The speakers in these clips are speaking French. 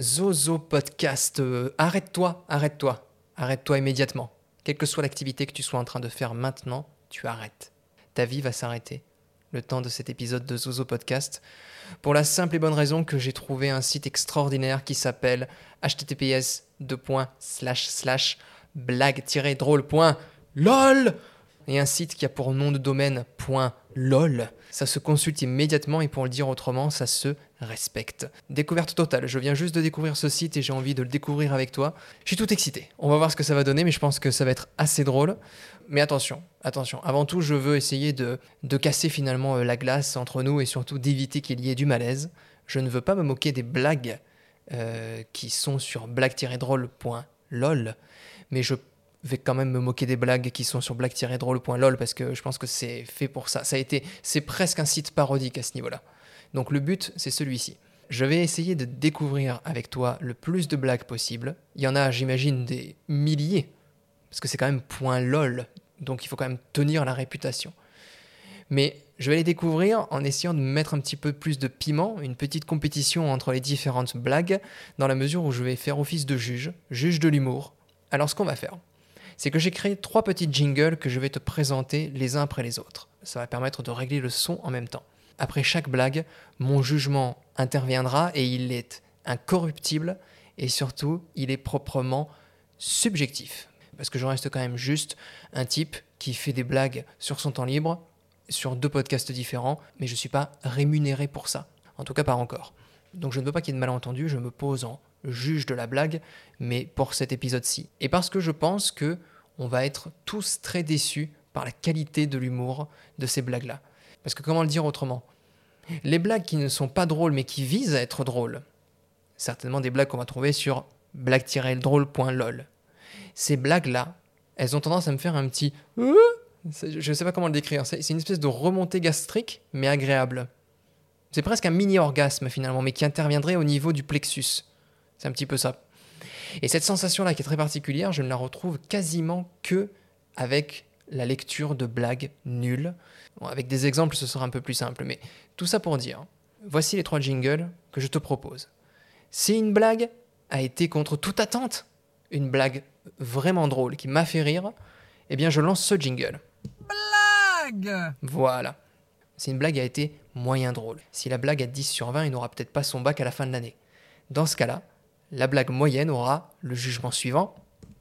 Zozo Podcast. Euh, arrête-toi, arrête-toi, arrête-toi immédiatement. Quelle que soit l'activité que tu sois en train de faire maintenant, tu arrêtes. Ta vie va s'arrêter. Le temps de cet épisode de Zozo Podcast. Pour la simple et bonne raison que j'ai trouvé un site extraordinaire qui s'appelle https blague-drôle.lol et un site qui a pour nom de domaine .lol. Ça se consulte immédiatement et pour le dire autrement, ça se respecte. Découverte totale, je viens juste de découvrir ce site et j'ai envie de le découvrir avec toi. Je suis tout excité. On va voir ce que ça va donner, mais je pense que ça va être assez drôle. Mais attention, attention. Avant tout, je veux essayer de, de casser finalement euh, la glace entre nous et surtout d'éviter qu'il y ait du malaise. Je ne veux pas me moquer des blagues euh, qui sont sur blague-drôle.lol, mais je vais quand même me moquer des blagues qui sont sur blague-drôle.lol parce que je pense que c'est fait pour ça. Ça a été, c'est presque un site parodique à ce niveau-là. Donc le but, c'est celui-ci. Je vais essayer de découvrir avec toi le plus de blagues possible. Il y en a, j'imagine, des milliers, parce que c'est quand même point lol, donc il faut quand même tenir la réputation. Mais je vais les découvrir en essayant de mettre un petit peu plus de piment, une petite compétition entre les différentes blagues, dans la mesure où je vais faire office de juge, juge de l'humour. Alors ce qu'on va faire, c'est que j'ai créé trois petits jingles que je vais te présenter les uns après les autres. Ça va permettre de régler le son en même temps après chaque blague, mon jugement interviendra et il est incorruptible et surtout, il est proprement subjectif. Parce que je reste quand même juste un type qui fait des blagues sur son temps libre, sur deux podcasts différents, mais je ne suis pas rémunéré pour ça. En tout cas, pas encore. Donc je ne veux pas qu'il y ait de malentendu, je me pose en juge de la blague, mais pour cet épisode-ci. Et parce que je pense que on va être tous très déçus par la qualité de l'humour de ces blagues-là. Parce que comment le dire autrement? Les blagues qui ne sont pas drôles mais qui visent à être drôles. Certainement des blagues qu'on va trouver sur blague-drôle.lol. Ces blagues-là, elles ont tendance à me faire un petit... Euh je ne sais pas comment le décrire. C'est une espèce de remontée gastrique, mais agréable. C'est presque un mini-orgasme finalement, mais qui interviendrait au niveau du plexus. C'est un petit peu ça. Et cette sensation-là qui est très particulière, je ne la retrouve quasiment que avec la lecture de blagues nulles. avec des exemples, ce sera un peu plus simple, mais tout ça pour dire, voici les trois jingles que je te propose. Si une blague a été contre toute attente, une blague vraiment drôle qui m'a fait rire, eh bien je lance ce jingle. Blague Voilà. Si une blague a été moyen drôle, si la blague a 10 sur 20, il n'aura peut-être pas son bac à la fin de l'année. Dans ce cas-là, la blague moyenne aura le jugement suivant.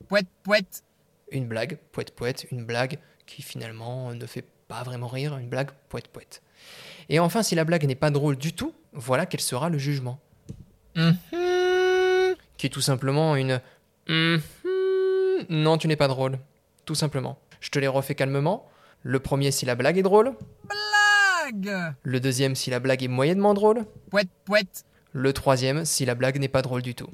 Poète, poète une blague, poète poète, une blague qui finalement ne fait pas vraiment rire, une blague poète poète. Et enfin, si la blague n'est pas drôle du tout, voilà quel sera le jugement. Mm-hmm. Qui est tout simplement une mm-hmm. non, tu n'es pas drôle. Tout simplement. Je te les refais calmement. Le premier si la blague est drôle. Blague Le deuxième si la blague est moyennement drôle. Poète poète. Le troisième si la blague n'est pas drôle du tout.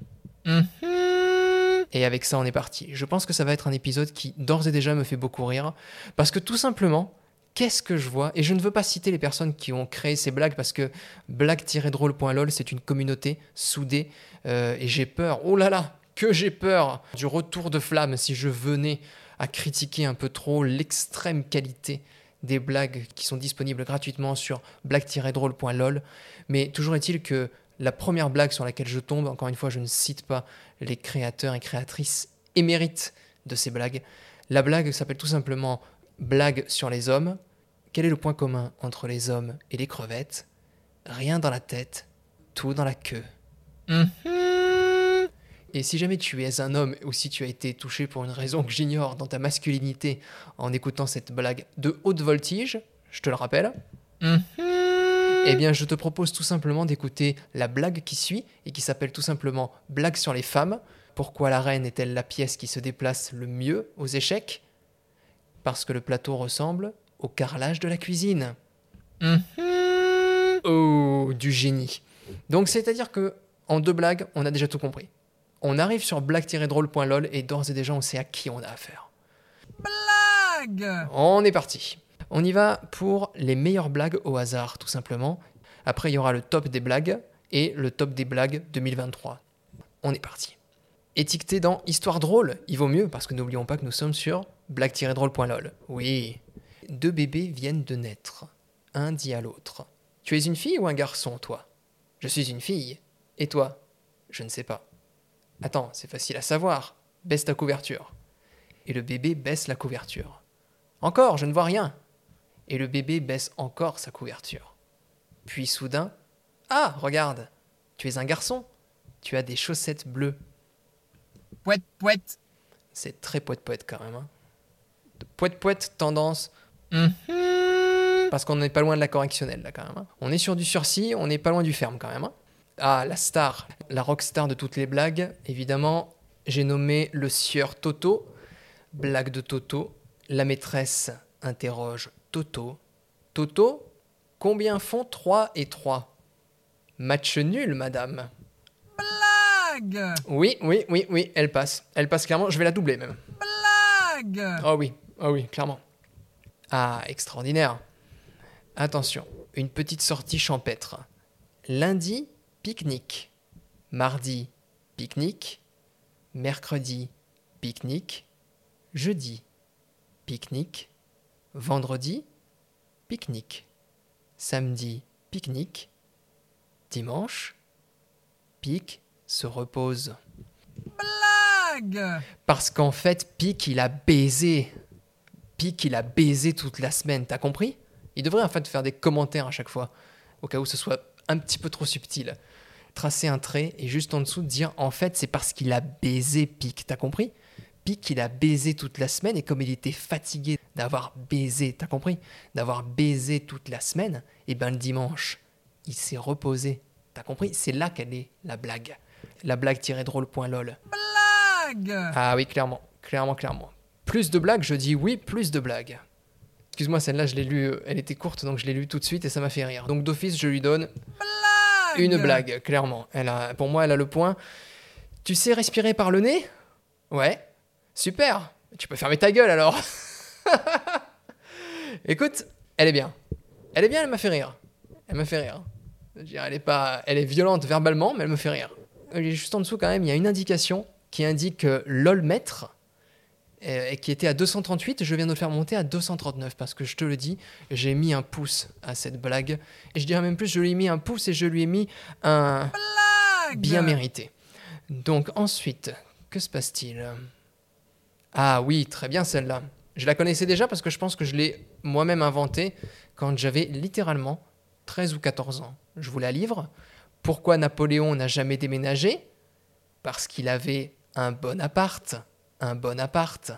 Mm-hmm. Et avec ça, on est parti. Je pense que ça va être un épisode qui, d'ores et déjà, me fait beaucoup rire. Parce que tout simplement, qu'est-ce que je vois? Et je ne veux pas citer les personnes qui ont créé ces blagues parce que blague-drôle.lol, c'est une communauté soudée. Euh, et j'ai peur, oh là là, que j'ai peur du retour de flamme si je venais à critiquer un peu trop l'extrême qualité des blagues qui sont disponibles gratuitement sur blague-drôle.lol. Mais toujours est-il que la première blague sur laquelle je tombe, encore une fois, je ne cite pas les créateurs et créatrices émérites de ces blagues. La blague s'appelle tout simplement Blague sur les hommes. Quel est le point commun entre les hommes et les crevettes? Rien dans la tête, tout dans la queue. Et si jamais tu es un homme ou si tu as été touché pour une raison que j'ignore dans ta masculinité en écoutant cette blague de haute voltige, je te le rappelle, mm-hmm. Eh bien, je te propose tout simplement d'écouter la blague qui suit et qui s'appelle tout simplement Blague sur les femmes. Pourquoi la reine est-elle la pièce qui se déplace le mieux aux échecs? Parce que le plateau ressemble au carrelage de la cuisine. Mm-hmm. Oh, du génie. Donc, c'est-à-dire que en deux blagues, on a déjà tout compris. On arrive sur blague-drôle.lol et d'ores et déjà, on sait à qui on a affaire. Blague On est parti. On y va pour les meilleures blagues au hasard, tout simplement. Après, il y aura le top des blagues et le top des blagues 2023. On est parti. Étiqueté dans Histoire drôle, il vaut mieux parce que n'oublions pas que nous sommes sur blague-drôle.lol. Oui. Deux bébés viennent de naître. Un dit à l'autre. Tu es une fille ou un garçon, toi? Je suis une fille. Et toi? Je ne sais pas. Attends, c'est facile à savoir. Baisse ta couverture. Et le bébé baisse la couverture. Encore, je ne vois rien. Et le bébé baisse encore sa couverture. Puis soudain, ah, regarde, tu es un garçon. Tu as des chaussettes bleues. Pouette, pouette. C'est très poète-poète quand même. Hein. Poète-poète, tendance, Mhm. parce qu'on n'est pas loin de la correctionnelle là quand même. hein. On est sur du sursis, on n'est pas loin du ferme quand même. hein. Ah, la star, la rockstar de toutes les blagues, évidemment, j'ai nommé le sieur Toto. Blague de Toto. La maîtresse interroge Toto. Toto, combien font 3 et 3 Match nul, madame. Blague. Oui, oui, oui, oui, elle passe. Elle passe clairement, je vais la doubler même. Blague. Oh oui, oh oui, clairement. Ah, extraordinaire. Attention, une petite sortie champêtre. Lundi, pique-nique. Mardi, pique-nique. Mercredi, pique-nique. Jeudi, pique-nique. Vendredi, pique-nique. Samedi, pique-nique. Dimanche, pique se repose. Blague. Parce qu'en fait, Pic, il a baisé. Pic, il a baisé toute la semaine, t'as compris? Il devrait en fait faire des commentaires à chaque fois, au cas où ce soit un petit peu trop subtil. Tracer un trait et juste en dessous dire en fait c'est parce qu'il a baisé Pic, t'as compris? Pic, il a baisé toute la semaine et comme il était fatigué d'avoir baisé, t'as compris D'avoir baisé toute la semaine, et ben le dimanche, il s'est reposé. T'as compris C'est là qu'elle est la blague. La blague-drôle.lol. Blague. Ah oui, clairement, clairement, clairement. Plus de blagues, je dis oui, plus de blagues. Excuse-moi, celle-là, je l'ai lue, elle était courte, donc je l'ai lue tout de suite et ça m'a fait rire. Donc d'office, je lui donne une blague, clairement. Elle a, pour moi, elle a le point. Tu sais respirer par le nez? Ouais. Super. Tu peux fermer ta gueule alors. Écoute, elle est bien. Elle est bien, elle m'a fait rire. Elle m'a fait rire. Je veux dire, Elle est pas, elle est violente verbalement, mais elle me fait rire. Euh, Juste en dessous, quand même, il y a une indication qui indique que LOL mètre, euh, et qui était à 238, je viens de le faire monter à 239 parce que je te le dis, j'ai mis un pouce à cette blague. Et je dirais même plus, je lui ai mis un pouce et je lui ai mis un Blague. bien mérité. Donc ensuite, que se passe-t-il? Ah oui, très bien celle-là. Je la connaissais déjà parce que je pense que je l'ai moi-même inventée quand j'avais littéralement 13 ou 14 ans. Je vous la livre. Pourquoi Napoléon n'a jamais déménagé? Parce qu'il avait un bon appart. Un bon appart.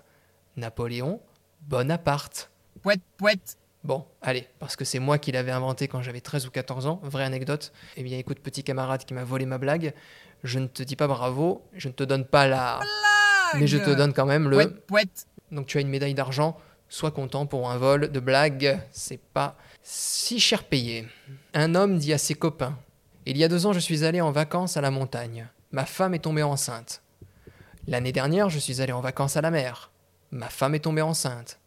Napoléon, Bonaparte. Pouette, pouette. Bon, allez, parce que c'est moi qui l'avais inventé quand j'avais 13 ou 14 ans, vraie anecdote. Eh bien, écoute, petit camarade qui m'a volé ma blague, je ne te dis pas bravo, je ne te donne pas la... Mais je te donne quand même le... Pouette, pouette. Donc tu as une médaille d'argent, sois content pour un vol de blague, c'est pas si cher payé. Un homme dit à ses copains, Il y a deux ans, je suis allé en vacances à la montagne. Ma femme est tombée enceinte. L'année dernière, je suis allé en vacances à la mer. Ma femme est tombée enceinte.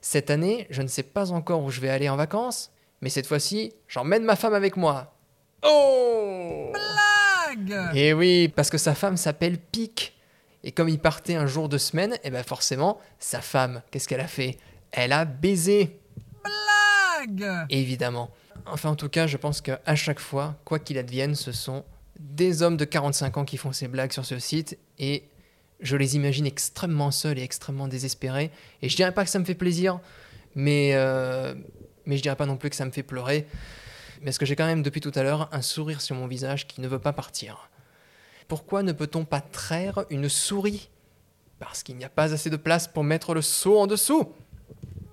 Cette année, je ne sais pas encore où je vais aller en vacances, mais cette fois-ci, j'emmène ma femme avec moi. Oh Blague. Et oui, parce que sa femme s'appelle Pic. Et comme il partait un jour de semaine, et ben forcément, sa femme, qu'est-ce qu'elle a fait? Elle a baisé, Blague. évidemment. Enfin, en tout cas, je pense qu'à chaque fois, quoi qu'il advienne, ce sont des hommes de 45 ans qui font ces blagues sur ce site. Et je les imagine extrêmement seuls et extrêmement désespérés. Et je dirais pas que ça me fait plaisir, mais, euh, mais je dirais pas non plus que ça me fait pleurer. Parce que j'ai quand même depuis tout à l'heure un sourire sur mon visage qui ne veut pas partir. Pourquoi ne peut-on pas traire une souris? Parce qu'il n'y a pas assez de place pour mettre le seau en dessous.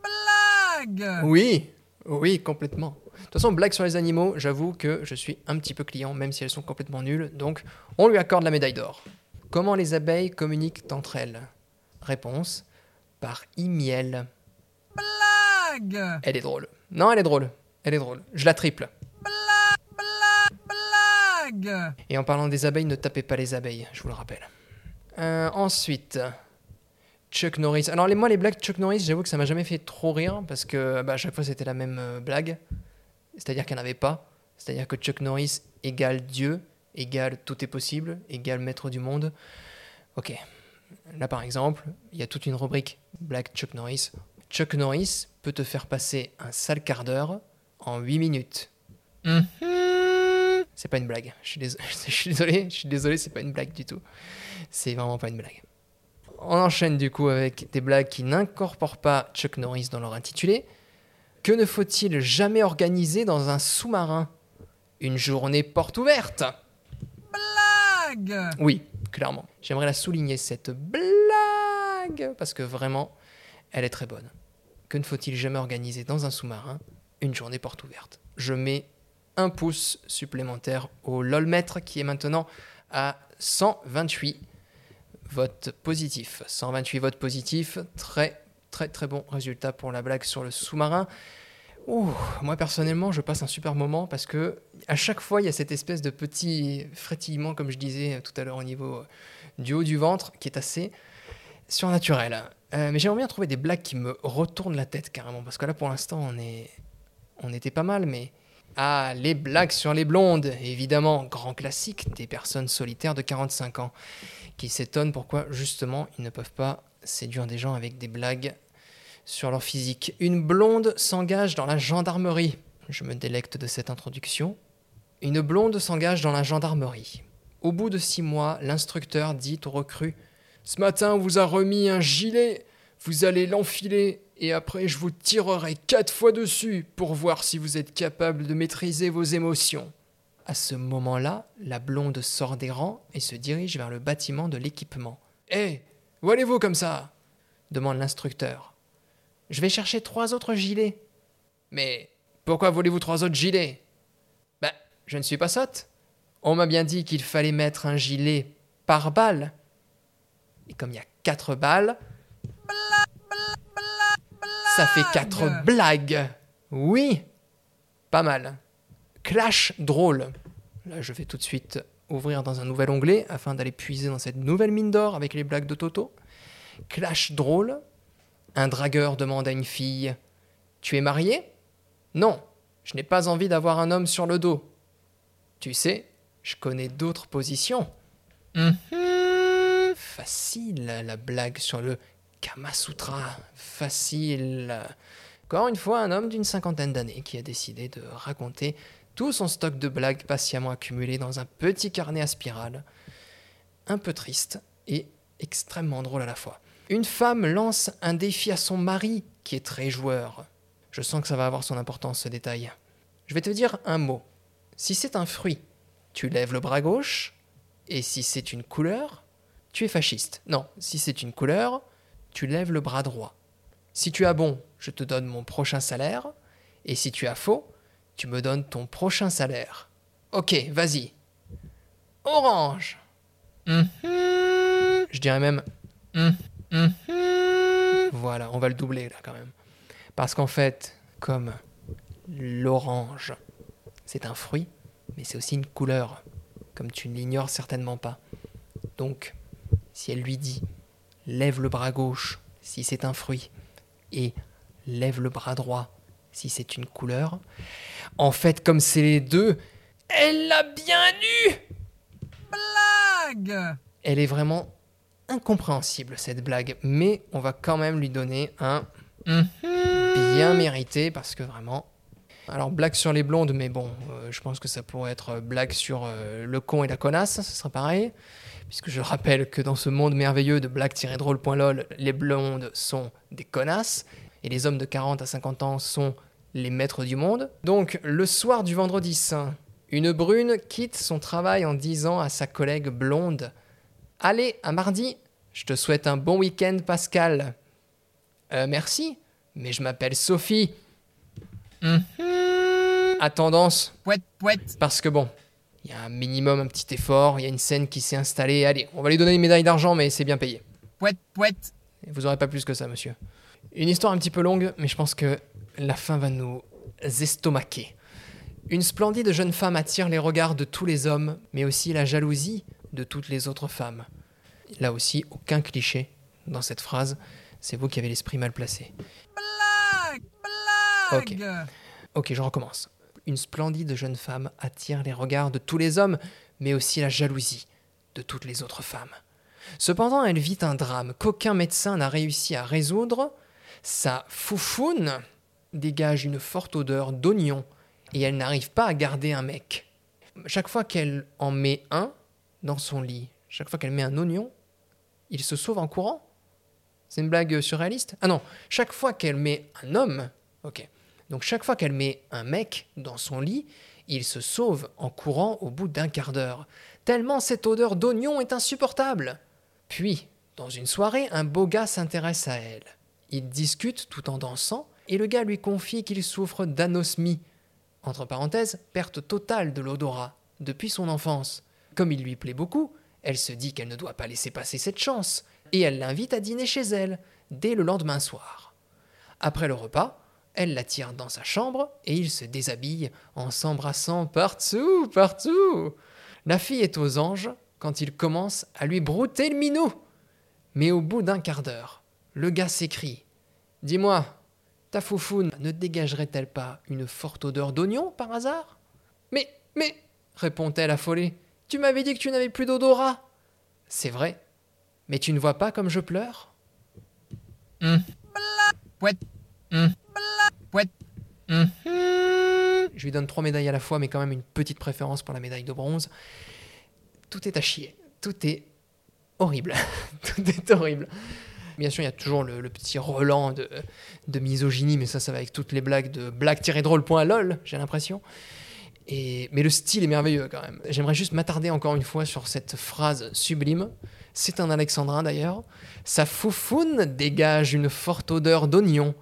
Blague. Oui, oui, complètement. De toute façon, blague sur les animaux, j'avoue que je suis un petit peu client, même si elles sont complètement nulles, donc on lui accorde la médaille d'or. Comment les abeilles communiquent entre elles? Réponse par e-miel. Blague. Elle est drôle. Non, elle est drôle. Elle est drôle. Je la triple. Blague. Et en parlant des abeilles, ne tapez pas les abeilles, je vous le rappelle. Euh, ensuite, Chuck Norris. Alors, les, moi, les blagues de Chuck Norris, j'avoue que ça m'a jamais fait trop rire parce que bah, à chaque fois c'était la même euh, blague. C'est-à-dire qu'il n'y en avait pas. C'est-à-dire que Chuck Norris égale Dieu, égale tout est possible, égale maître du monde. Ok. Là, par exemple, il y a toute une rubrique blague Chuck Norris. Chuck Norris peut te faire passer un sale quart d'heure en 8 minutes. Mhm. C'est C'est pas une blague. Je suis désolé, je suis désolé, je suis désolé, c'est pas une blague du tout. C'est vraiment pas une blague. On enchaîne du coup avec des blagues qui n'incorporent pas Chuck Norris dans leur intitulé. Que ne faut-il jamais organiser dans un sous-marin? Une journée porte ouverte Blague Oui, clairement. J'aimerais la souligner, cette blague, parce que vraiment, elle est très bonne. Que ne faut-il jamais organiser dans un sous-marin Une journée porte ouverte? Je mets un pouce supplémentaire au LOLmètre qui est maintenant à 128 votes positifs. 128 votes positifs, très très très bon résultat pour la blague sur le sous-marin. Ouh, moi personnellement, je passe un super moment parce que à chaque fois, il y a cette espèce de petit frétillement, comme je disais tout à l'heure au niveau euh, du haut du ventre, qui est assez surnaturel. Euh, mais j'aimerais bien trouver des blagues qui me retournent la tête carrément, parce que là, pour l'instant, on était pas mal, mais ah, les blagues sur les blondes, évidemment, grand classique des personnes solitaires de 45 ans, qui s'étonnent pourquoi justement ils ne peuvent pas séduire des gens avec des blagues sur leur physique. Une blonde s'engage dans la gendarmerie. Je me délecte de cette introduction. Une blonde s'engage dans la gendarmerie. Au bout de six mois, l'instructeur dit au recrue Ce matin, on vous a remis un gilet. Vous allez l'enfiler et après, je vous tirerai quatre fois dessus pour voir si vous êtes capable de maîtriser vos émotions. À ce moment-là, la blonde sort des rangs et se dirige vers le bâtiment de l'équipement. Hé, où allez-vous comme ça? demande l'instructeur. Je vais chercher trois autres gilets. Mais pourquoi voulez-vous trois autres gilets? Ben, je ne suis pas sotte. On m'a bien dit qu'il fallait mettre un gilet par balle. Et comme il y a quatre balles, ça fait quatre blagues. Oui, pas mal. Clash drôle. Là, je vais tout de suite ouvrir dans un nouvel onglet afin d'aller puiser dans cette nouvelle mine d'or avec les blagues de Toto. Clash drôle. Un dragueur demande à une fille Tu es marié? Non, je n'ai pas envie d'avoir un homme sur le dos. Tu sais, je connais d'autres positions. Mhm. Facile la blague sur le Kamasutra. Facile. Encore une fois, un homme d'une cinquantaine d'années qui a décidé de raconter tout son stock de blagues patiemment accumulé dans un petit carnet à spirale. Un peu triste et extrêmement drôle à la fois. Une femme lance un défi à son mari qui est très joueur. Je sens que ça va avoir son importance ce détail. Je vais te dire un mot. Si c'est un fruit, tu lèves le bras gauche, et si c'est une couleur, tu es fasciste. Non, si c'est une couleur, tu lèves le bras droit. Si tu as bon, je te donne mon prochain salaire, et si tu as faux, tu me donnes ton prochain salaire. Ok, vas-y. Orange. Mhm. Je dirais même, Mhm. voilà, on va le doubler là quand même. Parce qu'en fait, comme l'orange, c'est un fruit, mais c'est aussi une couleur, comme tu ne l'ignores certainement pas. Donc, si elle lui dit lève le bras gauche si c'est un fruit et lève le bras droit si c'est une couleur, en fait, comme c'est les deux, elle l'a bien eu Blague Elle est vraiment incompréhensible cette blague, mais on va quand même lui donner un Mhm. bien mérité parce que vraiment. Alors, blague sur les blondes, mais bon, euh, je pense que ça pourrait être euh, blague sur euh, le con et la connasse, ce serait pareil. Puisque je rappelle que dans ce monde merveilleux de blague-drôle.lol, les blondes sont des connasses et les hommes de 40 à 50 ans sont les maîtres du monde. Donc, le soir du vendredi une brune quitte son travail en disant à sa collègue blonde Allez, à mardi, je te souhaite un bon week-end, Pascal. Merci, mais je m'appelle Sophie. Mhm. À tendance, Pouette, pouette. parce que bon, il y a un minimum, un petit effort, il y a une scène qui s'est installée. Allez, on va lui donner une médaille d'argent, mais c'est bien payé. Pouette, pouette. Et Vous aurez pas plus que ça, monsieur. Une histoire un petit peu longue, mais je pense que la fin va nous estomaquer. Une splendide jeune femme attire les regards de tous les hommes, mais aussi la jalousie de toutes les autres femmes. Là aussi, aucun cliché dans cette phrase. C'est vous qui avez l'esprit mal placé. Blague Ok, je recommence. Une splendide jeune femme attire les regards de tous les hommes, mais aussi la jalousie de toutes les autres femmes. Cependant, elle vit un drame qu'aucun médecin n'a réussi à résoudre. Sa foufoune dégage une forte odeur d'oignon et elle n'arrive pas à garder un mec. Chaque fois qu'elle en met un dans son lit, chaque fois qu'elle met un oignon, il se sauve en courant C'est une blague surréaliste Ah non, chaque fois qu'elle met un homme, ok. Donc chaque fois qu'elle met un mec dans son lit, il se sauve en courant au bout d'un quart d'heure, tellement cette odeur d'oignon est insupportable. Puis, dans une soirée, un beau gars s'intéresse à elle. Ils discutent tout en dansant, et le gars lui confie qu'il souffre d'anosmie, entre parenthèses, perte totale de l'odorat, depuis son enfance. Comme il lui plaît beaucoup, elle se dit qu'elle ne doit pas laisser passer cette chance, et elle l'invite à dîner chez elle, dès le lendemain soir. Après le repas, elle l'attire dans sa chambre et il se déshabille en s'embrassant partout, partout. La fille est aux anges quand il commence à lui brouter le minou. Mais au bout d'un quart d'heure, le gars s'écrie Dis-moi, ta foufoune ne dégagerait-elle pas une forte odeur d'oignon par hasard? Mais, mais, répond-elle affolée, tu m'avais dit que tu n'avais plus d'odorat. C'est vrai, mais tu ne vois pas comme je pleure? Hum. Hum. Je lui donne trois médailles à la fois, mais quand même une petite préférence pour la médaille de bronze. Tout est à chier. Tout est horrible. Tout est horrible. Bien sûr, il y a toujours le, petit relan de, de misogynie, mais ça, ça va avec toutes les blagues de blague-drôle.lol, j'ai l'impression. Et, mais le style est merveilleux quand même. J'aimerais juste m'attarder encore une fois sur cette phrase sublime. C'est un alexandrin d'ailleurs. Sa foufoune dégage une forte odeur d'oignon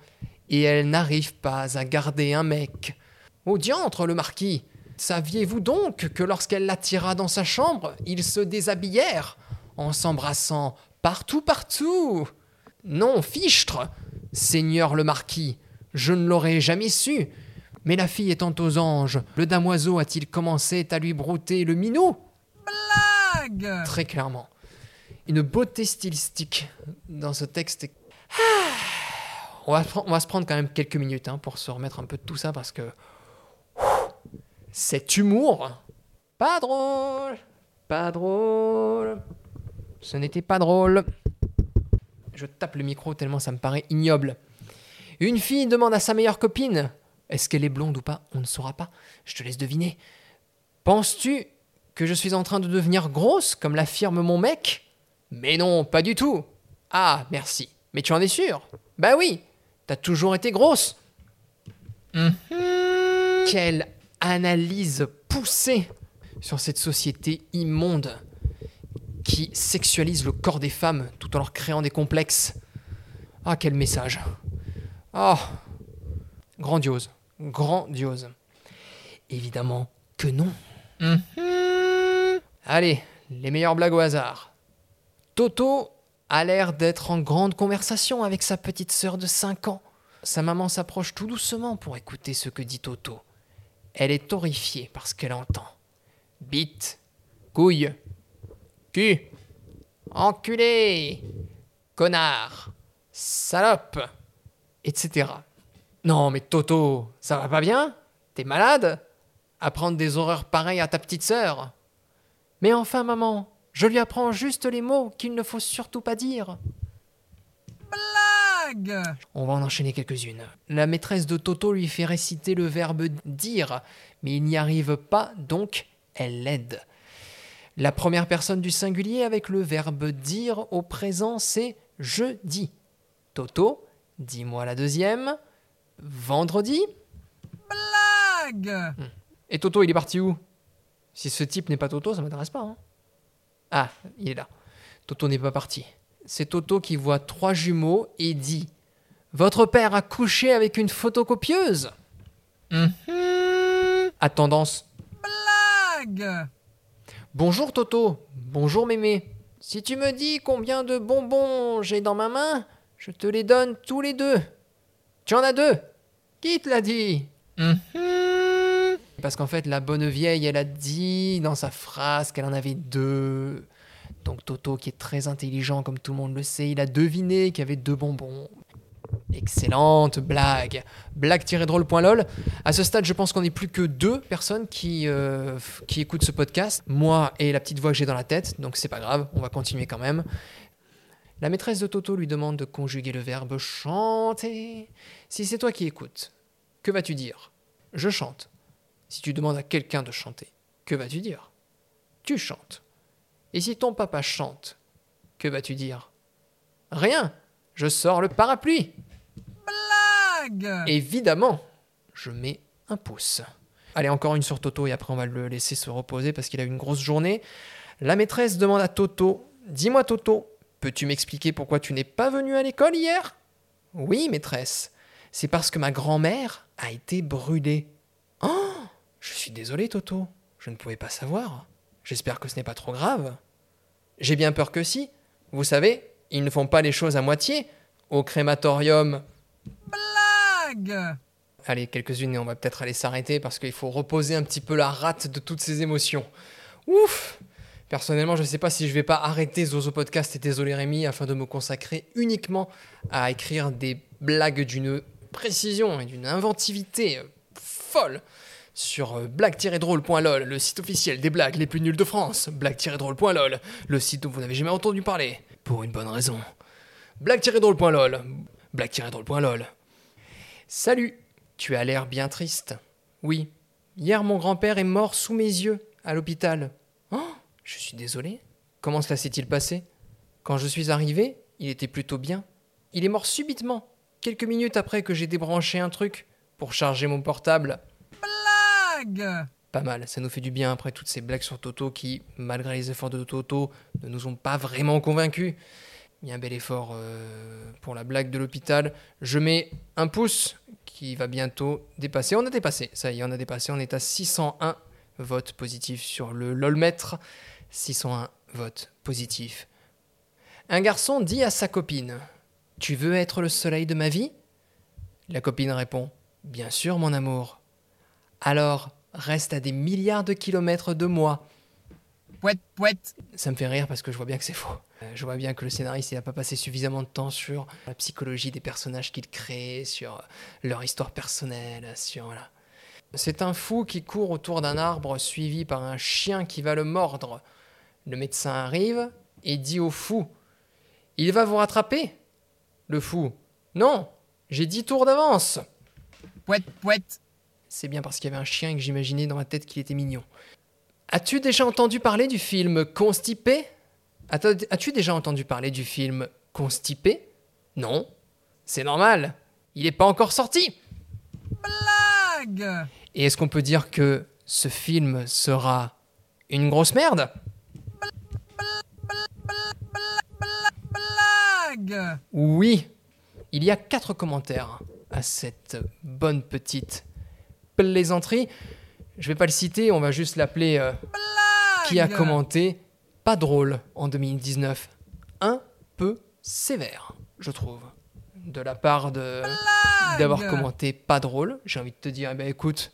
et elle n'arrive pas à garder un mec. Au diantre, le marquis Saviez-vous donc que lorsqu'elle l'attira dans sa chambre, ils se déshabillèrent en s'embrassant partout, partout? Non, fichtre Seigneur le marquis, je ne l'aurais jamais su. Mais la fille étant aux anges, le damoiseau a-t-il commencé à lui brouter le minot Blague. Très clairement. Une beauté stylistique dans ce texte. Ah on, va, on va se prendre quand même quelques minutes hein, pour se remettre un peu de tout ça parce que cet humour, pas drôle, pas drôle, ce n'était pas drôle. Je tape le micro tellement ça me paraît ignoble. Une fille demande à sa meilleure copine Est-ce qu'elle est blonde ou pas? On ne saura pas. Je te laisse deviner. Penses-tu que je suis en train de devenir grosse, comme l'affirme mon mec? Mais non, pas du tout. Ah, merci. Mais tu en es sûr Bah oui, t'as toujours été grosse. Hum. Quelle analyse poussée sur cette société immonde qui sexualise le corps des femmes tout en leur créant des complexes. Ah, quel message. Ah, grandiose, grandiose. Évidemment que non. Hum. Allez, les meilleures blagues au hasard. Toto a l'air d'être en grande conversation avec sa petite sœur de 5 ans. Sa maman s'approche tout doucement pour écouter ce que dit Toto. Elle est horrifiée par ce qu'elle entend. Bite, couille, cul, enculé, connard, salope, etc. Non mais Toto, ça va pas bien? T'es malade? Apprendre des horreurs pareilles à ta petite sœur? Mais enfin maman, je lui apprends juste les mots qu'il ne faut surtout pas dire. Blague. On va en enchaîner quelques-unes. La maîtresse de Toto lui fait réciter le verbe dire, mais il n'y arrive pas, donc elle l'aide. La première personne du singulier avec le verbe dire au présent, c'est je dis. Toto, dis-moi la deuxième. Vendredi. Blague. Et Toto, il est parti où? Si ce type n'est pas Toto, ça m'intéresse pas. hein. Ah, il est là. Toto n'est pas parti. C'est Toto qui voit trois jumeaux et dit Votre père a couché avec une photocopieuse Hum. À tendance Blague. Bonjour Toto, bonjour Mémé. Si tu me dis combien de bonbons j'ai dans ma main, je te les donne tous les deux. Tu en as deux Qui te l'a dit? Hum. Parce qu'en fait, la bonne vieille, elle a dit dans sa phrase qu'elle en avait deux. Donc Toto, qui est très intelligent, comme tout le monde le sait, il a deviné qu'il y avait deux bonbons. Excellente blague. Blague-drôle.lol. À ce stade, je pense qu'on n'est plus que deux personnes qui, euh, qui écoutent ce podcast. Moi et la petite voix que j'ai dans la tête. Donc c'est pas grave, on va continuer quand même. La maîtresse de Toto lui demande de conjuguer le verbe chanter. Si c'est toi qui écoutes, que vas-tu dire? Je chante. Si tu demandes à quelqu'un de chanter, que vas-tu dire? Tu chantes. Et si ton papa chante, que vas-tu dire? Rien, je sors le parapluie. Blague Évidemment, je mets un pouce. Allez, encore une sur Toto et après on va le laisser se reposer parce qu'il a eu une grosse journée. La maîtresse demande à Toto Dis-moi, Toto, peux-tu m'expliquer pourquoi tu n'es pas venu à l'école hier? Oui, maîtresse. C'est parce que ma grand-mère a été brûlée. Je suis désolé, Toto. Je ne pouvais pas savoir. J'espère que ce n'est pas trop grave. J'ai bien peur que si. Vous savez, ils ne font pas les choses à moitié. Au crématorium, Blague Allez, quelques-unes et on va peut-être aller s'arrêter parce qu'il faut reposer un petit peu la rate de toutes ces émotions. Ouf Personnellement, je ne sais pas si je vais pas arrêter Zozo Podcast et désolé Rémi afin de me consacrer uniquement à écrire des blagues d'une précision et d'une inventivité folle sur euh, blague-drôle.lol, le site officiel des blagues les plus nulles de France. Blague-drôle.lol, le site dont vous n'avez jamais entendu parler. Pour une bonne raison. Blague-drôle.lol. Blague-drôle.lol. Salut, tu as l'air bien triste. Oui, hier mon grand-père est mort sous mes yeux, à l'hôpital. Oh, je suis désolé. Comment cela s'est-il passé? Quand je suis arrivé, il était plutôt bien. Il est mort subitement, quelques minutes après que j'ai débranché un truc pour charger mon portable. Pas mal, ça nous fait du bien après toutes ces blagues sur Toto qui, malgré les efforts de Toto, ne nous ont pas vraiment convaincus. Il y a un bel effort euh, pour la blague de l'hôpital. Je mets un pouce qui va bientôt dépasser. On a dépassé, ça y est, on a dépassé. On est à 601 votes positifs sur le LOLmètre. 601 votes positifs. Un garçon dit à sa copine Tu veux être le soleil de ma vie? La copine répond Bien sûr, mon amour. Alors, reste à des milliards de kilomètres de moi. Pouette, pouette Ça me fait rire parce que je vois bien que c'est faux. Euh, Je vois bien que le scénariste n'a pas passé suffisamment de temps sur la psychologie des personnages qu'il crée, sur leur histoire personnelle, sur voilà. C'est un fou qui court autour d'un arbre suivi par un chien qui va le mordre. Le médecin arrive et dit au fou Il va vous rattraper Le fou Non, j'ai 10 tours d'avance. Pouette, pouette C'est bien parce qu'il y avait un chien et que j'imaginais dans ma tête qu'il était mignon. As-tu déjà entendu parler du film Constipé? As-tu déjà entendu parler du film Constipé? Non. C'est normal. Il n'est pas encore sorti. Blague Et est-ce qu'on peut dire que ce film sera une grosse merde? Blague Oui. Il y a quatre commentaires à cette bonne petite plaisanterie. Je vais pas le citer, on va juste l'appeler euh, qui a commenté pas drôle en 2019. Un peu sévère, je trouve. De la part de d'avoir commenté pas drôle, j'ai envie de te dire, eh ben écoute,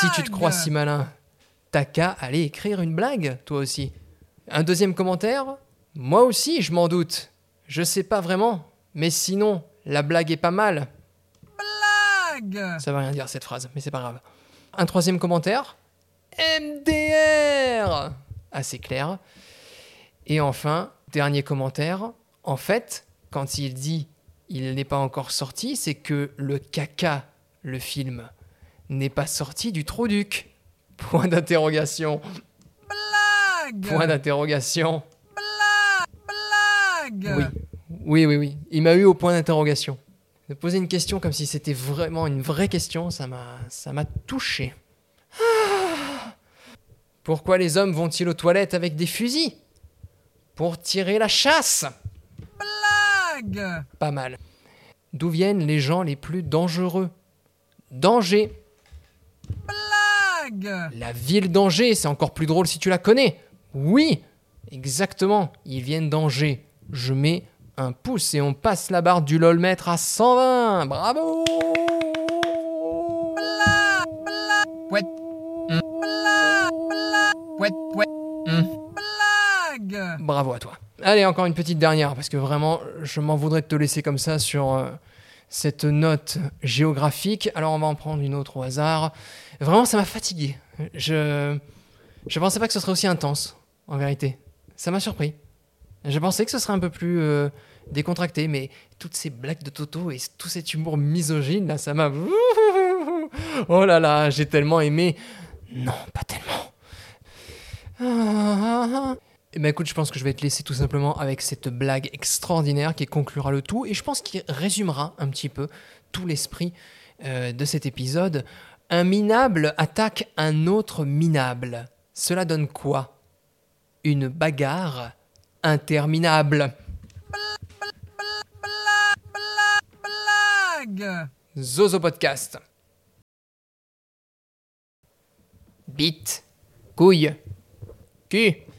si tu te crois si malin, t'as qu'à aller écrire une blague, toi aussi. Un deuxième commentaire? Moi aussi, je m'en doute. Je sais pas vraiment, mais sinon, la blague est pas mal. Blague Ça veut rien dire cette phrase, mais c'est pas grave. Un troisième commentaire MDR Assez clair. Et enfin, dernier commentaire. En fait, quand il dit il n'est pas encore sorti, c'est que le caca, le film, n'est pas sorti du trou duc. Point d'interrogation. Blague Point d'interrogation. Blague Oui. Oui, oui, oui. Il m'a eu au point d'interrogation. De poser une question comme si c'était vraiment une vraie question, ça m'a, ça m'a touché. Ah. Pourquoi les hommes vont-ils aux toilettes avec des fusils Pour tirer la chasse? Blague Pas mal. D'où viennent les gens les plus dangereux? Danger. Blague La ville d'Angers, c'est encore plus drôle si tu la connais. Oui, exactement, ils viennent d'Angers. Je mets un pouce et on passe la barre du LOL-mètre à 120. Bravo Bravo à toi. Allez, encore une petite dernière, parce que vraiment, je m'en voudrais de te laisser comme ça sur euh, cette note géographique. Alors, on va en prendre une autre au hasard. Vraiment, ça m'a fatigué. Je je pensais pas que ce serait aussi intense, en vérité. Ça m'a surpris. Je pensais que ce serait un peu plus euh, décontracté, mais toutes ces blagues de Toto et tout cet humour misogyne, là, ça m'a... Oh là là, j'ai tellement aimé. Non, pas tellement. Eh ben écoute, je pense que je vais te laisser tout simplement avec cette blague extraordinaire qui conclura le tout et je pense qu'il résumera un petit peu tout l'esprit euh, de cet épisode. Un minable attaque un autre minable. Cela donne quoi? Une bagarre? Interminable. Blague Zozo Podcast. Bite. Couille. Cul.